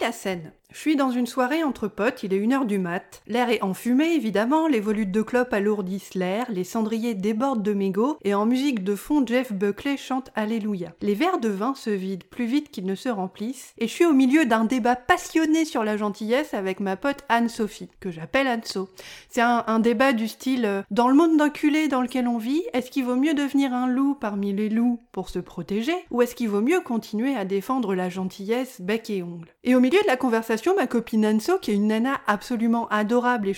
la scène. Je suis dans une soirée entre potes, il est une heure du mat. L'air est enfumé évidemment, les volutes de clopes alourdissent l'air, les cendriers débordent de mégots et en musique de fond Jeff Buckley chante Alléluia. Les verres de vin se vident plus vite qu'ils ne se remplissent et je suis au milieu d'un débat passionné sur la gentillesse avec ma pote Anne-Sophie, que j'appelle Anne-So. C'est un, débat du style euh, dans le monde d'enculé dans lequel on vit, est-ce qu'il vaut mieux devenir un loup parmi les loups pour se protéger ou est-ce qu'il vaut mieux continuer à défendre la gentillesse bec et ongle? Et au milieu de la conversation ma copine Anso, qui est une nana absolument adorable et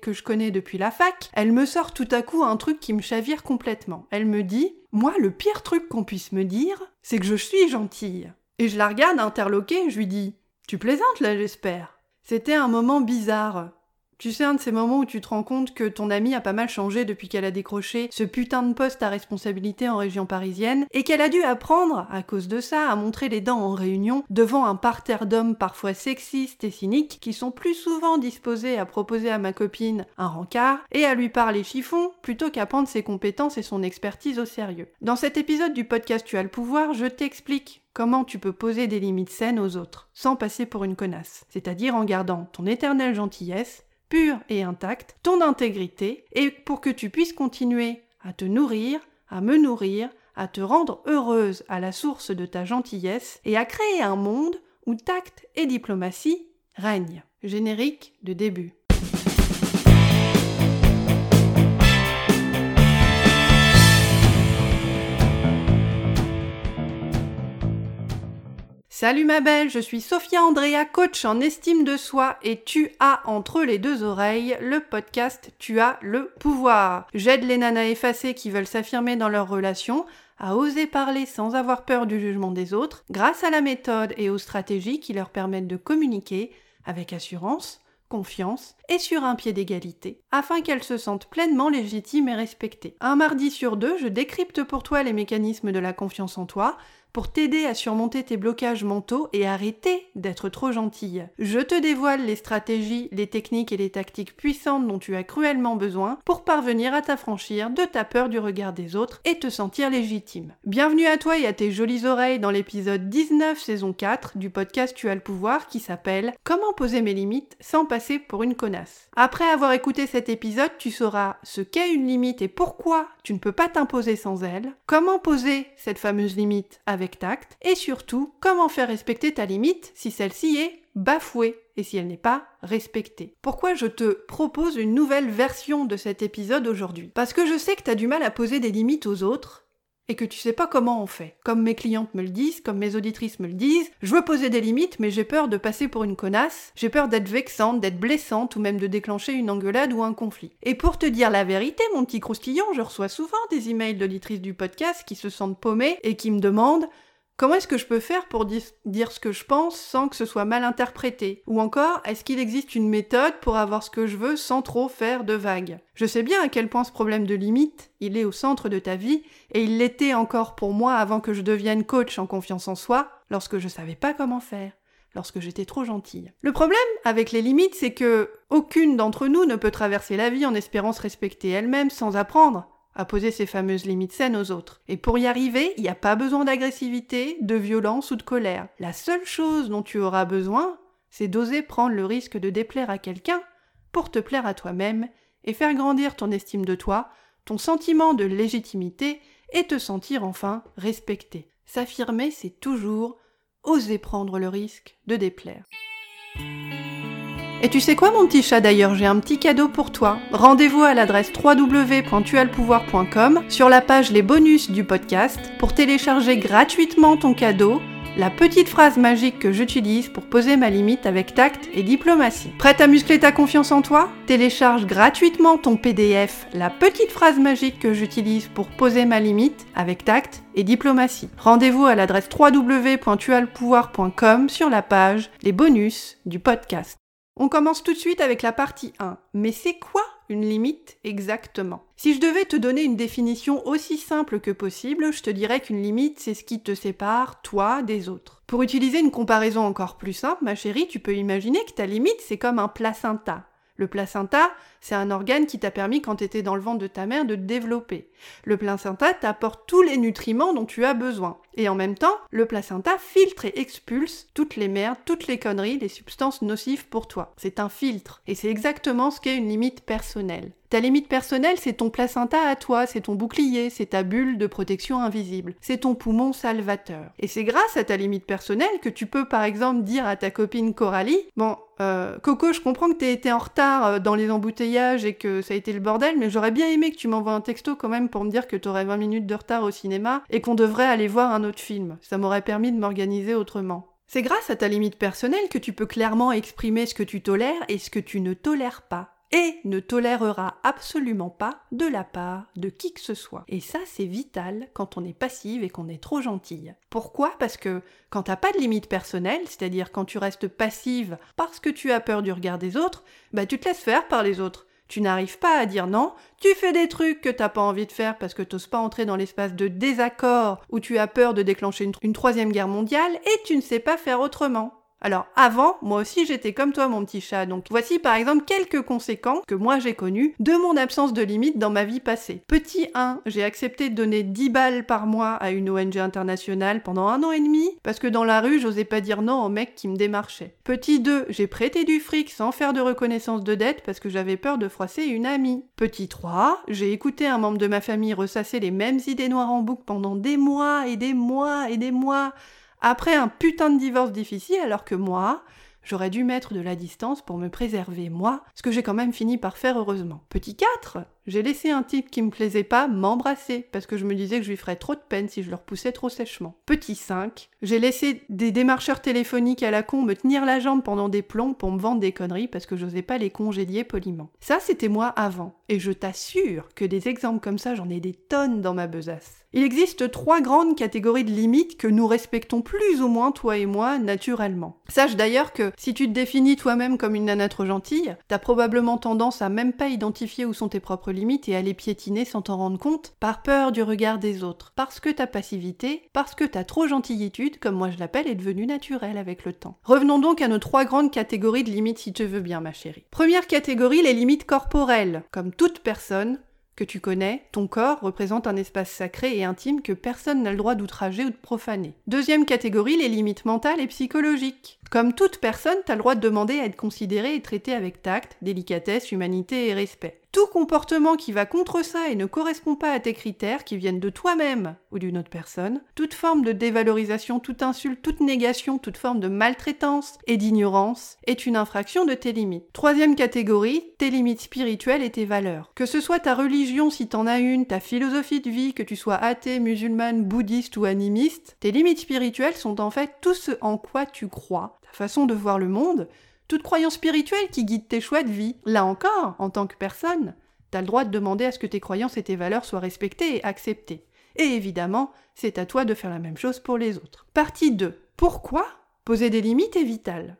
que je connais depuis la fac, elle me sort tout à coup un truc qui me chavire complètement. Elle me dit Moi, le pire truc qu'on puisse me dire, c'est que je suis gentille. Et je la regarde interloquée je lui dis Tu plaisantes là, j'espère. C'était un moment bizarre. Tu sais, un de ces moments où tu te rends compte que ton amie a pas mal changé depuis qu'elle a décroché ce putain de poste à responsabilité en région parisienne, et qu'elle a dû apprendre, à cause de ça, à montrer les dents en réunion devant un parterre d'hommes parfois sexistes et cyniques qui sont plus souvent disposés à proposer à ma copine un rencard et à lui parler chiffon plutôt qu'à prendre ses compétences et son expertise au sérieux. Dans cet épisode du podcast Tu as le pouvoir, je t'explique comment tu peux poser des limites saines aux autres, sans passer pour une connasse, c'est-à-dire en gardant ton éternelle gentillesse pure et intacte, ton intégrité, et pour que tu puisses continuer à te nourrir, à me nourrir, à te rendre heureuse à la source de ta gentillesse et à créer un monde où tact et diplomatie règnent. Générique de début. Salut ma belle, je suis Sophia Andrea, coach en estime de soi et tu as entre les deux oreilles le podcast Tu as le pouvoir. J'aide les nanas effacées qui veulent s'affirmer dans leur relation à oser parler sans avoir peur du jugement des autres grâce à la méthode et aux stratégies qui leur permettent de communiquer avec assurance, confiance et sur un pied d'égalité, afin qu'elles se sentent pleinement légitimes et respectées. Un mardi sur deux, je décrypte pour toi les mécanismes de la confiance en toi, pour t'aider à surmonter tes blocages mentaux et arrêter d'être trop gentille. Je te dévoile les stratégies, les techniques et les tactiques puissantes dont tu as cruellement besoin pour parvenir à t'affranchir de ta peur du regard des autres et te sentir légitime. Bienvenue à toi et à tes jolies oreilles dans l'épisode 19 saison 4 du podcast Tu as le pouvoir qui s'appelle Comment poser mes limites sans passer pour une connasse. Après avoir écouté cet épisode, tu sauras ce qu'est une limite et pourquoi tu ne peux pas t'imposer sans elle, comment poser cette fameuse limite tact, et surtout comment faire respecter ta limite si celle-ci est bafouée et si elle n'est pas respectée. Pourquoi je te propose une nouvelle version de cet épisode aujourd'hui? Parce que je sais que tu as du mal à poser des limites aux autres et que tu sais pas comment on fait. Comme mes clientes me le disent, comme mes auditrices me le disent, je veux poser des limites, mais j'ai peur de passer pour une connasse, j'ai peur d'être vexante, d'être blessante ou même de déclencher une engueulade ou un conflit. Et pour te dire la vérité, mon petit croustillon, je reçois souvent des emails d'auditrices du podcast qui se sentent paumées et qui me demandent Comment est-ce que je peux faire pour dire ce que je pense sans que ce soit mal interprété? Ou encore, est-ce qu'il existe une méthode pour avoir ce que je veux sans trop faire de vagues? Je sais bien à quel point ce problème de limite, il est au centre de ta vie, et il l'était encore pour moi avant que je devienne coach en confiance en soi, lorsque je savais pas comment faire lorsque j'étais trop gentille. Le problème avec les limites, c'est que aucune d'entre nous ne peut traverser la vie en espérant se respecter elle-même sans apprendre à poser ces fameuses limites saines aux autres. Et pour y arriver, il n'y a pas besoin d'agressivité, de violence ou de colère. La seule chose dont tu auras besoin, c'est d'oser prendre le risque de déplaire à quelqu'un pour te plaire à toi-même et faire grandir ton estime de toi, ton sentiment de légitimité et te sentir enfin respecté. S'affirmer, c'est toujours oser prendre le risque de déplaire. Et tu sais quoi mon petit chat d'ailleurs, j'ai un petit cadeau pour toi. Rendez-vous à l'adresse www.tualpouvoir.com sur la page Les bonus du podcast pour télécharger gratuitement ton cadeau, la petite phrase magique que j'utilise pour poser ma limite avec tact et diplomatie. Prête à muscler ta confiance en toi? Télécharge gratuitement ton PDF, la petite phrase magique que j'utilise pour poser ma limite avec tact et diplomatie. Rendez-vous à l'adresse www.tualpouvoir.com sur la page Les bonus du podcast. On commence tout de suite avec la partie 1. Mais c'est quoi une limite exactement? Si je devais te donner une définition aussi simple que possible, je te dirais qu'une limite, c'est ce qui te sépare, toi, des autres. Pour utiliser une comparaison encore plus simple, ma chérie, tu peux imaginer que ta limite, c'est comme un placenta. Le placenta, c'est un organe qui t'a permis quand tu étais dans le ventre de ta mère de te développer. Le placenta t'apporte tous les nutriments dont tu as besoin. Et en même temps, le placenta filtre et expulse toutes les merdes, toutes les conneries, les substances nocives pour toi. C'est un filtre. Et c'est exactement ce qu'est une limite personnelle. Ta limite personnelle, c'est ton placenta à toi, c'est ton bouclier, c'est ta bulle de protection invisible, c'est ton poumon salvateur. Et c'est grâce à ta limite personnelle que tu peux par exemple dire à ta copine Coralie, bon, euh, Coco, je comprends que t'aies été en retard euh, dans les embouteillages et que ça a été le bordel, mais j'aurais bien aimé que tu m'envoies un texto quand même pour me dire que t'aurais 20 minutes de retard au cinéma et qu'on devrait aller voir un autre film. Ça m'aurait permis de m'organiser autrement. C'est grâce à ta limite personnelle que tu peux clairement exprimer ce que tu tolères et ce que tu ne tolères pas et ne tolérera absolument pas de la part de qui que ce soit. Et ça, c'est vital quand on est passive et qu'on est trop gentille. Pourquoi? Parce que quand t'as pas de limite personnelle, c'est-à-dire quand tu restes passive parce que tu as peur du regard des autres, bah tu te laisses faire par les autres. Tu n'arrives pas à dire non, tu fais des trucs que t'as pas envie de faire parce que t'oses pas entrer dans l'espace de désaccord où tu as peur de déclencher une, une troisième guerre mondiale et tu ne sais pas faire autrement. Alors avant, moi aussi j'étais comme toi mon petit chat, donc voici par exemple quelques conséquences que moi j'ai connues de mon absence de limite dans ma vie passée. Petit 1, j'ai accepté de donner 10 balles par mois à une ONG internationale pendant un an et demi, parce que dans la rue j'osais pas dire non aux mecs qui me démarchaient. Petit 2, j'ai prêté du fric sans faire de reconnaissance de dette parce que j'avais peur de froisser une amie. Petit 3, j'ai écouté un membre de ma famille ressasser les mêmes idées noires en boucle pendant des mois et des mois et des mois après un putain de divorce difficile, alors que moi, j'aurais dû mettre de la distance pour me préserver, moi, ce que j'ai quand même fini par faire heureusement. Petit 4, j'ai laissé un type qui me plaisait pas m'embrasser parce que je me disais que je lui ferais trop de peine si je le repoussais trop sèchement. Petit 5, j'ai laissé des démarcheurs téléphoniques à la con me tenir la jambe pendant des plombs pour me vendre des conneries parce que j'osais pas les congédier poliment. Ça, c'était moi avant. Et je t'assure que des exemples comme ça, j'en ai des tonnes dans ma besace. Il existe trois grandes catégories de limites que nous respectons plus ou moins, toi et moi, naturellement. Sache d'ailleurs que si tu te définis toi-même comme une nana trop gentille, t'as probablement tendance à même pas identifier où sont tes propres limites et à les piétiner sans t'en rendre compte, par peur du regard des autres, parce que ta passivité, parce que ta trop gentillitude, comme moi je l'appelle, est devenue naturelle avec le temps. Revenons donc à nos trois grandes catégories de limites si tu veux bien, ma chérie. Première catégorie, les limites corporelles. Comme toute personne, que tu connais, ton corps représente un espace sacré et intime que personne n'a le droit d'outrager ou de profaner. Deuxième catégorie, les limites mentales et psychologiques. Comme toute personne, t'as le droit de demander à être considéré et traité avec tact, délicatesse, humanité et respect. Tout comportement qui va contre ça et ne correspond pas à tes critères, qui viennent de toi-même ou d'une autre personne, toute forme de dévalorisation, toute insulte, toute négation, toute forme de maltraitance et d'ignorance est une infraction de tes limites. Troisième catégorie, tes limites spirituelles et tes valeurs. Que ce soit ta religion si t'en as une, ta philosophie de vie, que tu sois athée, musulmane, bouddhiste ou animiste, tes limites spirituelles sont en fait tout ce en quoi tu crois, ta façon de voir le monde, toute croyance spirituelle qui guide tes choix de vie. Là encore, en tant que personne, t'as le droit de demander à ce que tes croyances et tes valeurs soient respectées et acceptées. Et évidemment, c'est à toi de faire la même chose pour les autres. Partie 2. Pourquoi Poser des limites est vital.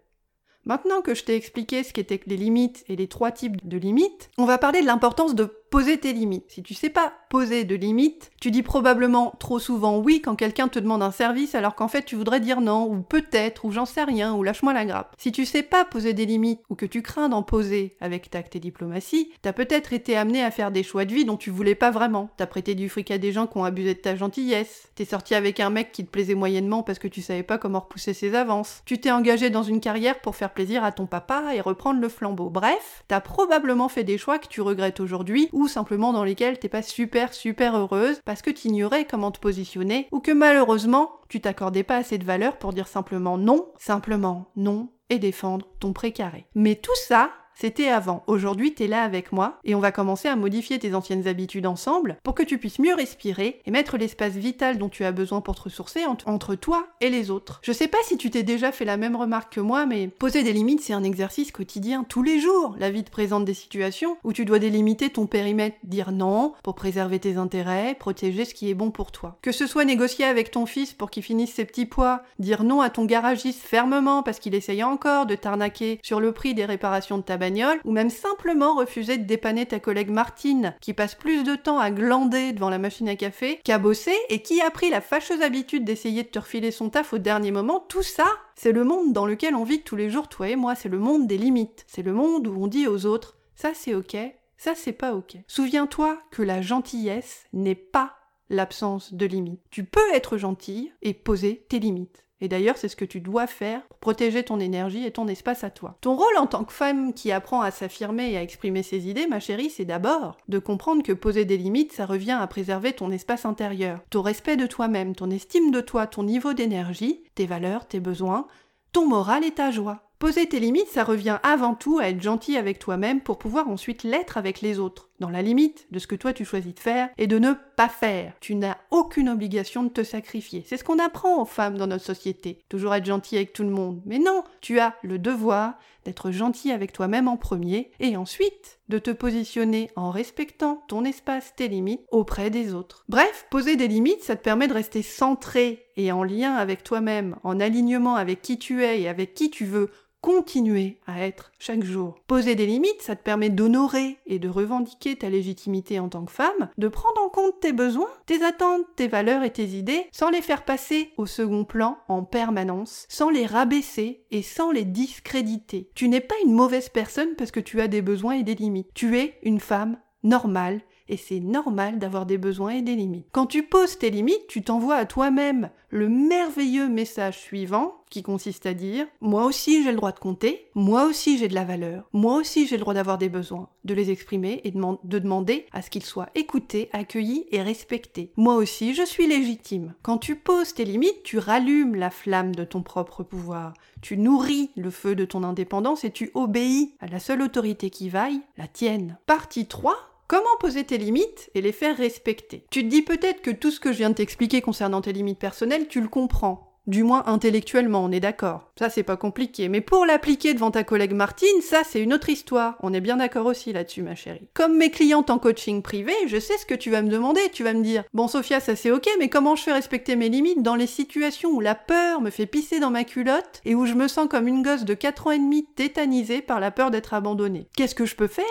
Maintenant que je t'ai expliqué ce qu'étaient les limites et les trois types de limites, on va parler de l'importance de poser tes limites. Si tu sais pas poser de limites, tu dis probablement trop souvent oui quand quelqu'un te demande un service alors qu'en fait tu voudrais dire non, ou peut-être, ou j'en sais rien, ou lâche-moi la grappe. Si tu sais pas poser des limites, ou que tu crains d'en poser avec tact et diplomatie, t'as peut-être été amené à faire des choix de vie dont tu voulais pas vraiment. T'as prêté du fric à des gens qui ont abusé de ta gentillesse. T'es sorti avec un mec qui te plaisait moyennement parce que tu savais pas comment repousser ses avances. Tu t'es engagé dans une carrière pour faire plaisir à ton papa et reprendre le flambeau. Bref, t'as probablement fait des choix que tu regrettes aujourd'hui ou simplement dans lesquels t'es pas super super heureuse parce que t'ignorais comment te positionner ou que malheureusement tu t'accordais pas assez de valeur pour dire simplement non, simplement non et défendre ton précaré. Mais tout ça, c'était avant. Aujourd'hui, t'es là avec moi et on va commencer à modifier tes anciennes habitudes ensemble pour que tu puisses mieux respirer et mettre l'espace vital dont tu as besoin pour te ressourcer entre toi et les autres. Je sais pas si tu t'es déjà fait la même remarque que moi, mais poser des limites, c'est un exercice quotidien tous les jours. La vie te présente des situations où tu dois délimiter ton périmètre, dire non pour préserver tes intérêts, protéger ce qui est bon pour toi. Que ce soit négocier avec ton fils pour qu'il finisse ses petits pois, dire non à ton garagiste fermement parce qu'il essaye encore de t'arnaquer sur le prix des réparations de ta bagnole, ou même simplement refuser de dépanner ta collègue Martine, qui passe plus de temps à glander devant la machine à café qu'à bosser, et qui a pris la fâcheuse habitude d'essayer de te refiler son taf au dernier moment, tout ça, c'est le monde dans lequel on vit tous les jours, toi et moi, c'est le monde des limites. C'est le monde où on dit aux autres, ça c'est ok, ça c'est pas ok. Souviens-toi que la gentillesse n'est pas l'absence de limites. Tu peux être gentil et poser tes limites. Et d'ailleurs, c'est ce que tu dois faire pour protéger ton énergie et ton espace à toi. Ton rôle en tant que femme qui apprend à s'affirmer et à exprimer ses idées, ma chérie, c'est d'abord de comprendre que poser des limites, ça revient à préserver ton espace intérieur, ton respect de toi-même, ton estime de toi, ton niveau d'énergie, tes valeurs, tes besoins, ton moral et ta joie. Poser tes limites, ça revient avant tout à être gentil avec toi-même pour pouvoir ensuite l'être avec les autres, dans la limite de ce que toi tu choisis de faire et de ne pas faire. Tu n'as aucune obligation de te sacrifier. C'est ce qu'on apprend aux femmes dans notre société. Toujours être gentil avec tout le monde. Mais non, tu as le devoir d'être gentil avec toi-même en premier et ensuite de te positionner en respectant ton espace, tes limites auprès des autres. Bref, poser des limites, ça te permet de rester centré et en lien avec toi-même, en alignement avec qui tu es et avec qui tu veux continuer à être chaque jour. Poser des limites, ça te permet d'honorer et de revendiquer ta légitimité en tant que femme, de prendre en compte tes besoins, tes attentes, tes valeurs et tes idées, sans les faire passer au second plan en permanence, sans les rabaisser et sans les discréditer. Tu n'es pas une mauvaise personne parce que tu as des besoins et des limites. Tu es une femme normale et c'est normal d'avoir des besoins et des limites. Quand tu poses tes limites, tu t'envoies à toi-même le merveilleux message suivant qui consiste à dire moi aussi j'ai le droit de compter, moi aussi j'ai de la valeur, moi aussi j'ai le droit d'avoir des besoins, de les exprimer et de demander à ce qu'ils soient écoutés, accueillis et respectés. Moi aussi je suis légitime. Quand tu poses tes limites, tu rallumes la flamme de ton propre pouvoir, tu nourris le feu de ton indépendance et tu obéis à la seule autorité qui vaille, la tienne. Partie 3 Comment poser tes limites et les faire respecter? Tu te dis peut-être que tout ce que je viens de t'expliquer concernant tes limites personnelles, tu le comprends. Du moins intellectuellement, on est d'accord. Ça, c'est pas compliqué. Mais pour l'appliquer devant ta collègue Martine, ça, c'est une autre histoire. On est bien d'accord aussi là-dessus, ma chérie. Comme mes clientes en coaching privé, je sais ce que tu vas me demander. Tu vas me dire, bon, Sophia, ça c'est ok, mais comment je fais respecter mes limites dans les situations où la peur me fait pisser dans ma culotte et où je me sens comme une gosse de 4 ans et demi tétanisée par la peur d'être abandonnée? Qu'est-ce que je peux faire?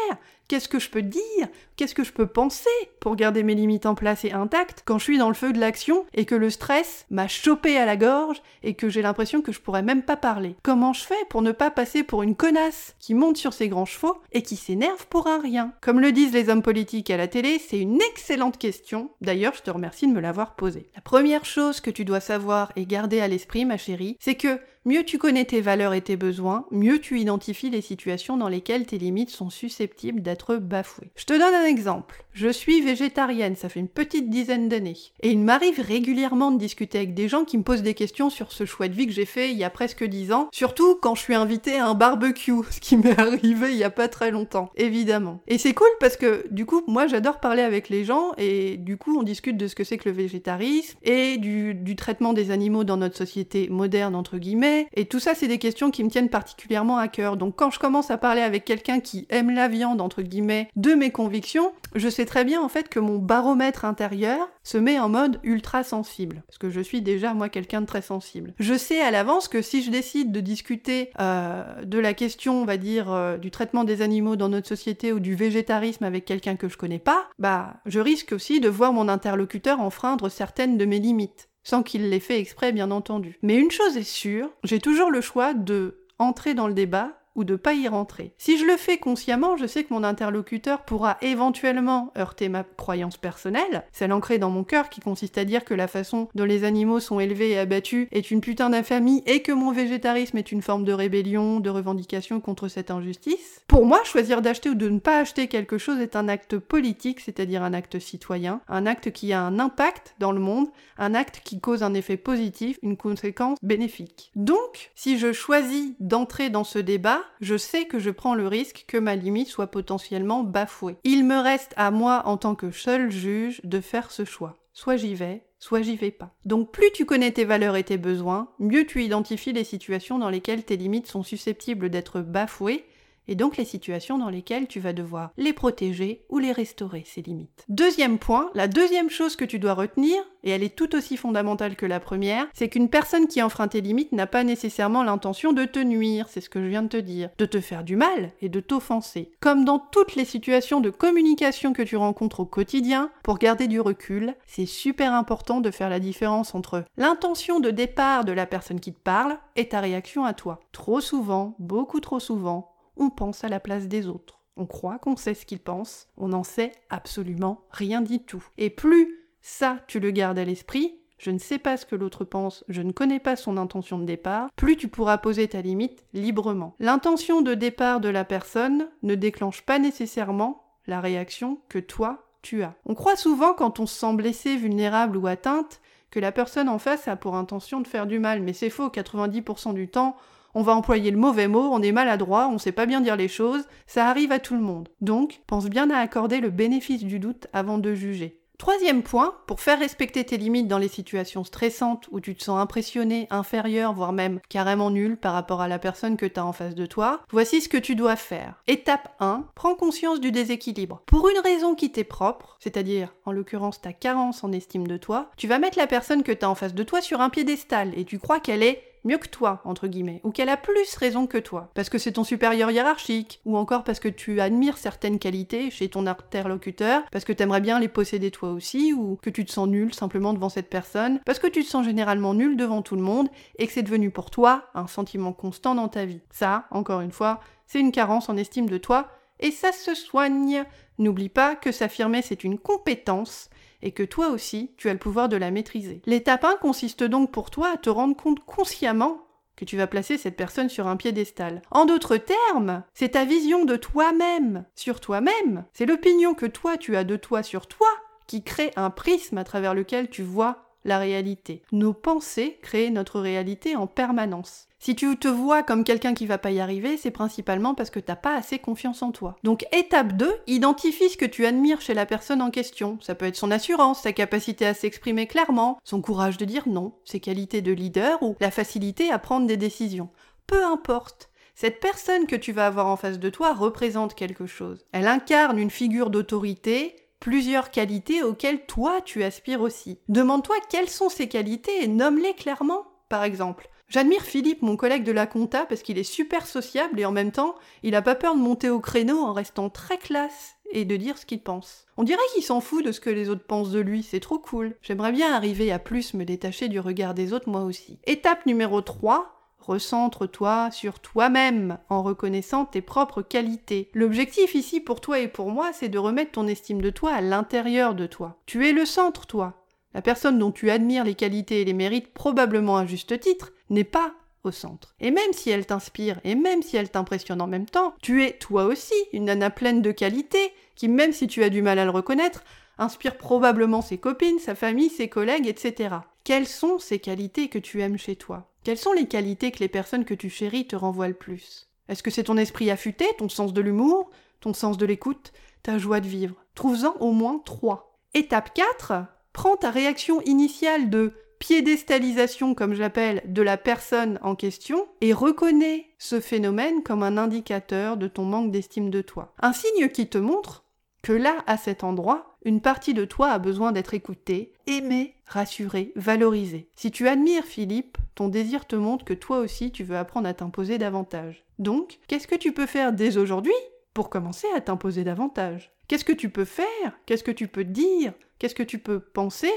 Qu'est-ce que je peux dire? Qu'est-ce que je peux penser pour garder mes limites en place et intactes quand je suis dans le feu de l'action et que le stress m'a chopé à la gorge et que j'ai l'impression que je pourrais même pas parler? Comment je fais pour ne pas passer pour une connasse qui monte sur ses grands chevaux et qui s'énerve pour un rien? Comme le disent les hommes politiques à la télé, c'est une excellente question. D'ailleurs, je te remercie de me l'avoir posée. La première chose que tu dois savoir et garder à l'esprit, ma chérie, c'est que Mieux tu connais tes valeurs et tes besoins, mieux tu identifies les situations dans lesquelles tes limites sont susceptibles d'être bafouées. Je te donne un exemple. Je suis végétarienne, ça fait une petite dizaine d'années. Et il m'arrive régulièrement de discuter avec des gens qui me posent des questions sur ce choix de vie que j'ai fait il y a presque dix ans, surtout quand je suis invitée à un barbecue, ce qui m'est arrivé il y a pas très longtemps, évidemment. Et c'est cool parce que du coup, moi j'adore parler avec les gens et du coup on discute de ce que c'est que le végétarisme et du, du traitement des animaux dans notre société moderne entre guillemets et tout ça, c'est des questions qui me tiennent particulièrement à cœur. Donc quand je commence à parler avec quelqu'un qui aime la viande, entre guillemets, de mes convictions, je sais très bien en fait que mon baromètre intérieur se met en mode ultra sensible. Parce que je suis déjà, moi, quelqu'un de très sensible. Je sais à l'avance que si je décide de discuter euh, de la question, on va dire, euh, du traitement des animaux dans notre société ou du végétarisme avec quelqu'un que je connais pas, bah, je risque aussi de voir mon interlocuteur enfreindre certaines de mes limites sans qu'il l'ait fait exprès bien entendu. Mais une chose est sûre, j'ai toujours le choix de entrer dans le débat ou de pas y rentrer. Si je le fais consciemment, je sais que mon interlocuteur pourra éventuellement heurter ma croyance personnelle, celle ancrée dans mon cœur qui consiste à dire que la façon dont les animaux sont élevés et abattus est une putain d'infamie et que mon végétarisme est une forme de rébellion, de revendication contre cette injustice. Pour moi, choisir d'acheter ou de ne pas acheter quelque chose est un acte politique, c'est-à-dire un acte citoyen, un acte qui a un impact dans le monde, un acte qui cause un effet positif, une conséquence bénéfique. Donc, si je choisis d'entrer dans ce débat, je sais que je prends le risque que ma limite soit potentiellement bafouée. Il me reste à moi, en tant que seul juge, de faire ce choix. Soit j'y vais, soit j'y vais pas. Donc plus tu connais tes valeurs et tes besoins, mieux tu identifies les situations dans lesquelles tes limites sont susceptibles d'être bafouées, et donc les situations dans lesquelles tu vas devoir les protéger ou les restaurer, ces limites. Deuxième point, la deuxième chose que tu dois retenir, et elle est tout aussi fondamentale que la première, c'est qu'une personne qui enfreint tes limites n'a pas nécessairement l'intention de te nuire, c'est ce que je viens de te dire, de te faire du mal et de t'offenser. Comme dans toutes les situations de communication que tu rencontres au quotidien, pour garder du recul, c'est super important de faire la différence entre l'intention de départ de la personne qui te parle et ta réaction à toi. Trop souvent, beaucoup trop souvent, on pense à la place des autres. On croit qu'on sait ce qu'ils pensent, on n'en sait absolument rien du tout. Et plus ça, tu le gardes à l'esprit, je ne sais pas ce que l'autre pense, je ne connais pas son intention de départ, plus tu pourras poser ta limite librement. L'intention de départ de la personne ne déclenche pas nécessairement la réaction que toi, tu as. On croit souvent quand on se sent blessé, vulnérable ou atteinte, que la personne en face a pour intention de faire du mal, mais c'est faux, 90% du temps, on va employer le mauvais mot, on est maladroit, on sait pas bien dire les choses, ça arrive à tout le monde. Donc, pense bien à accorder le bénéfice du doute avant de juger. Troisième point, pour faire respecter tes limites dans les situations stressantes où tu te sens impressionné, inférieur, voire même carrément nul par rapport à la personne que tu as en face de toi, voici ce que tu dois faire. Étape 1, prends conscience du déséquilibre. Pour une raison qui t'est propre, c'est-à-dire en l'occurrence ta carence en estime de toi, tu vas mettre la personne que tu as en face de toi sur un piédestal et tu crois qu'elle est mieux que toi, entre guillemets, ou qu'elle a plus raison que toi, parce que c'est ton supérieur hiérarchique, ou encore parce que tu admires certaines qualités chez ton interlocuteur, parce que t'aimerais bien les posséder toi aussi, ou que tu te sens nul simplement devant cette personne, parce que tu te sens généralement nul devant tout le monde, et que c'est devenu pour toi un sentiment constant dans ta vie. Ça, encore une fois, c'est une carence en estime de toi, et ça se soigne. N'oublie pas que s'affirmer c'est une compétence, et que toi aussi, tu as le pouvoir de la maîtriser. L'étape 1 consiste donc pour toi à te rendre compte consciemment que tu vas placer cette personne sur un piédestal. En d'autres termes, c'est ta vision de toi-même sur toi-même, c'est l'opinion que toi tu as de toi sur toi qui crée un prisme à travers lequel tu vois la réalité. Nos pensées créent notre réalité en permanence. Si tu te vois comme quelqu'un qui va pas y arriver, c'est principalement parce que t'as pas assez confiance en toi. Donc étape 2, identifie ce que tu admires chez la personne en question. Ça peut être son assurance, sa capacité à s'exprimer clairement, son courage de dire non, ses qualités de leader ou la facilité à prendre des décisions. Peu importe. Cette personne que tu vas avoir en face de toi représente quelque chose. Elle incarne une figure d'autorité, plusieurs qualités auxquelles toi tu aspires aussi. Demande-toi quelles sont ces qualités et nomme-les clairement. Par exemple, J'admire Philippe, mon collègue de la compta, parce qu'il est super sociable et en même temps, il a pas peur de monter au créneau en restant très classe et de dire ce qu'il pense. On dirait qu'il s'en fout de ce que les autres pensent de lui, c'est trop cool. J'aimerais bien arriver à plus me détacher du regard des autres moi aussi. Étape numéro 3, Recentre-toi sur toi-même en reconnaissant tes propres qualités. L'objectif ici pour toi et pour moi, c'est de remettre ton estime de toi à l'intérieur de toi. Tu es le centre, toi. La personne dont tu admires les qualités et les mérites, probablement à juste titre, n'est pas au centre. Et même si elle t'inspire, et même si elle t'impressionne en même temps, tu es toi aussi une nana pleine de qualités, qui même si tu as du mal à le reconnaître, inspire probablement ses copines, sa famille, ses collègues, etc. Quelles sont ces qualités que tu aimes chez toi? Quelles sont les qualités que les personnes que tu chéris te renvoient le plus? Est-ce que c'est ton esprit affûté, ton sens de l'humour, ton sens de l'écoute, ta joie de vivre? Trouve-en au moins trois. Étape 4, prends ta réaction initiale de piédestalisation, comme je de la personne en question et reconnais ce phénomène comme un indicateur de ton manque d'estime de toi. Un signe qui te montre que là, à cet endroit, une partie de toi a besoin d'être écoutée, aimée, rassurée, valorisée. Si tu admires Philippe, ton désir te montre que toi aussi tu veux apprendre à t'imposer davantage. Donc, qu'est-ce que tu peux faire dès aujourd'hui pour commencer à t'imposer davantage? Qu'est-ce que tu peux faire? Qu'est-ce que tu peux dire? Qu'est-ce que tu peux penser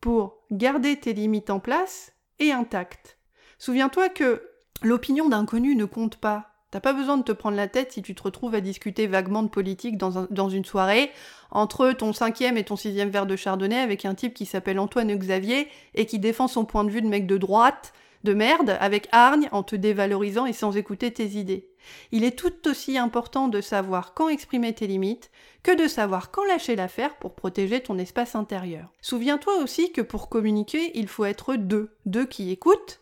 pour garder tes limites en place et intactes? Souviens-toi que l'opinion d'inconnu ne compte pas. T'as pas besoin de te prendre la tête si tu te retrouves à discuter vaguement de politique dans, dans une soirée entre ton cinquième et ton sixième verre de chardonnay avec un type qui s'appelle Antoine Xavier et qui défend son point de vue de mec de droite, de merde, avec hargne, en te dévalorisant et sans écouter tes idées. Il est tout aussi important de savoir quand exprimer tes limites que de savoir quand lâcher l'affaire pour protéger ton espace intérieur. Souviens-toi aussi que pour communiquer, il faut être deux. Deux qui écoutent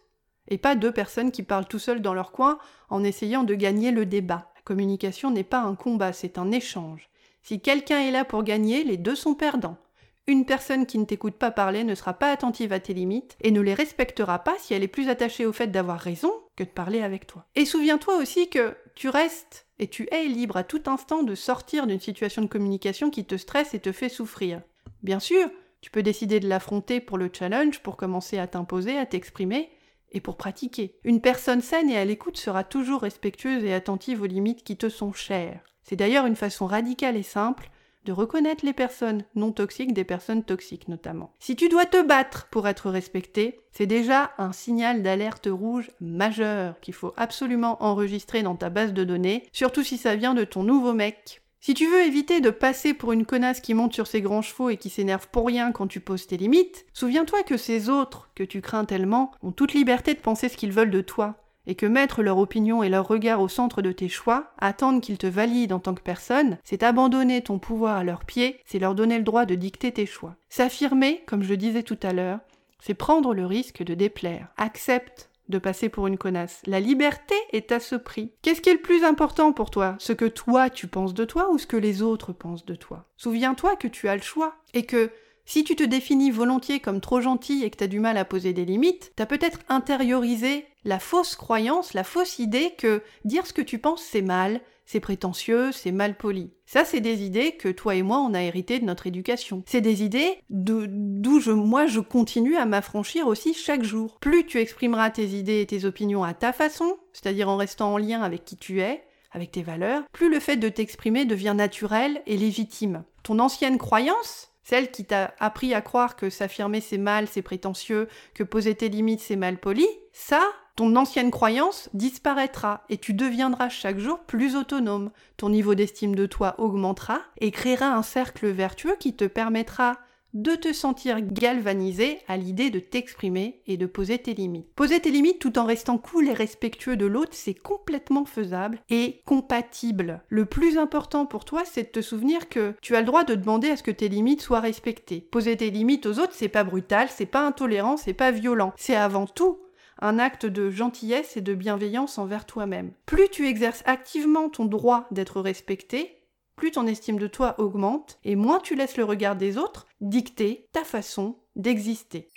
et pas deux personnes qui parlent tout seuls dans leur coin en essayant de gagner le débat. La communication n'est pas un combat, c'est un échange. Si quelqu'un est là pour gagner, les deux sont perdants. Une personne qui ne t'écoute pas parler ne sera pas attentive à tes limites et ne les respectera pas si elle est plus attachée au fait d'avoir raison que de parler avec toi. Et souviens-toi aussi que tu restes et tu es libre à tout instant de sortir d'une situation de communication qui te stresse et te fait souffrir. Bien sûr, tu peux décider de l'affronter pour le challenge, pour commencer à t'imposer, à t'exprimer, et pour pratiquer. Une personne saine et à l'écoute sera toujours respectueuse et attentive aux limites qui te sont chères. C'est d'ailleurs une façon radicale et simple de reconnaître les personnes non toxiques des personnes toxiques notamment. Si tu dois te battre pour être respecté, c'est déjà un signal d'alerte rouge majeur qu'il faut absolument enregistrer dans ta base de données, surtout si ça vient de ton nouveau mec. Si tu veux éviter de passer pour une connasse qui monte sur ses grands chevaux et qui s'énerve pour rien quand tu poses tes limites, souviens-toi que ces autres que tu crains tellement ont toute liberté de penser ce qu'ils veulent de toi et que mettre leur opinion et leur regard au centre de tes choix, attendre qu'ils te valident en tant que personne, c'est abandonner ton pouvoir à leurs pieds, c'est leur donner le droit de dicter tes choix. S'affirmer, comme je disais tout à l'heure, c'est prendre le risque de déplaire. Accepte de passer pour une connasse. La liberté est à ce prix. Qu'est-ce qui est le plus important pour toi? Ce que toi tu penses de toi ou ce que les autres pensent de toi? Souviens-toi que tu as le choix et que si tu te définis volontiers comme trop gentil et que tu as du mal à poser des limites, tu as peut-être intériorisé la fausse croyance, la fausse idée que dire ce que tu penses c'est mal, c'est prétentieux, c'est mal poli. Ça, c'est des idées que toi et moi, on a hérité de notre éducation. C'est des idées d'où je, moi, je continue à m'affranchir aussi chaque jour. Plus tu exprimeras tes idées et tes opinions à ta façon, c'est-à-dire en restant en lien avec qui tu es, avec tes valeurs, plus le fait de t'exprimer devient naturel et légitime. Ton ancienne croyance, celle qui t'a appris à croire que s'affirmer c'est mal, c'est prétentieux, que poser tes limites c'est mal poli, ça, ton ancienne croyance disparaîtra et tu deviendras chaque jour plus autonome. Ton niveau d'estime de toi augmentera et créera un cercle vertueux qui te permettra de te sentir galvanisé à l'idée de t'exprimer et de poser tes limites. Poser tes limites tout en restant cool et respectueux de l'autre, c'est complètement faisable et compatible. Le plus important pour toi, c'est de te souvenir que tu as le droit de demander à ce que tes limites soient respectées. Poser tes limites aux autres, c'est pas brutal, c'est pas intolérant, c'est pas violent. C'est avant tout un acte de gentillesse et de bienveillance envers toi-même. Plus tu exerces activement ton droit d'être respecté, plus ton estime de toi augmente et moins tu laisses le regard des autres dicter ta façon d'exister.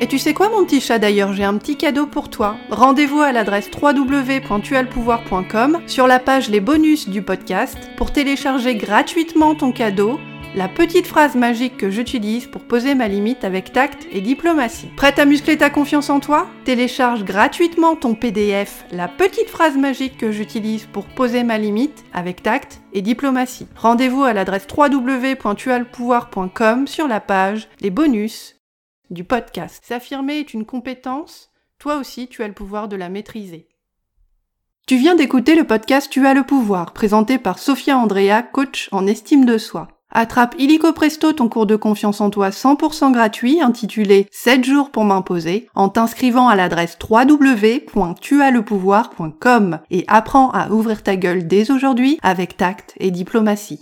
Et tu sais quoi mon petit chat d'ailleurs, j'ai un petit cadeau pour toi. Rendez-vous à l'adresse www.tualpouvoir.com sur la page Les bonus du podcast pour télécharger gratuitement ton cadeau la petite phrase magique que j'utilise pour poser ma limite avec tact et diplomatie. Prête à muscler ta confiance en toi? Télécharge gratuitement ton PDF, la petite phrase magique que j'utilise pour poser ma limite avec tact et diplomatie. Rendez-vous à l'adresse www.tualpouvoir.com sur la page Les bonus du podcast. S'affirmer est une compétence, toi aussi tu as le pouvoir de la maîtriser. Tu viens d'écouter le podcast Tu as le pouvoir, présenté par Sophia Andrea, coach en estime de soi. Attrape illico presto ton cours de confiance en toi 100% gratuit intitulé 7 jours pour m'imposer en t'inscrivant à l'adresse www.tuaslepouvoir.com et apprends à ouvrir ta gueule dès aujourd'hui avec tact et diplomatie.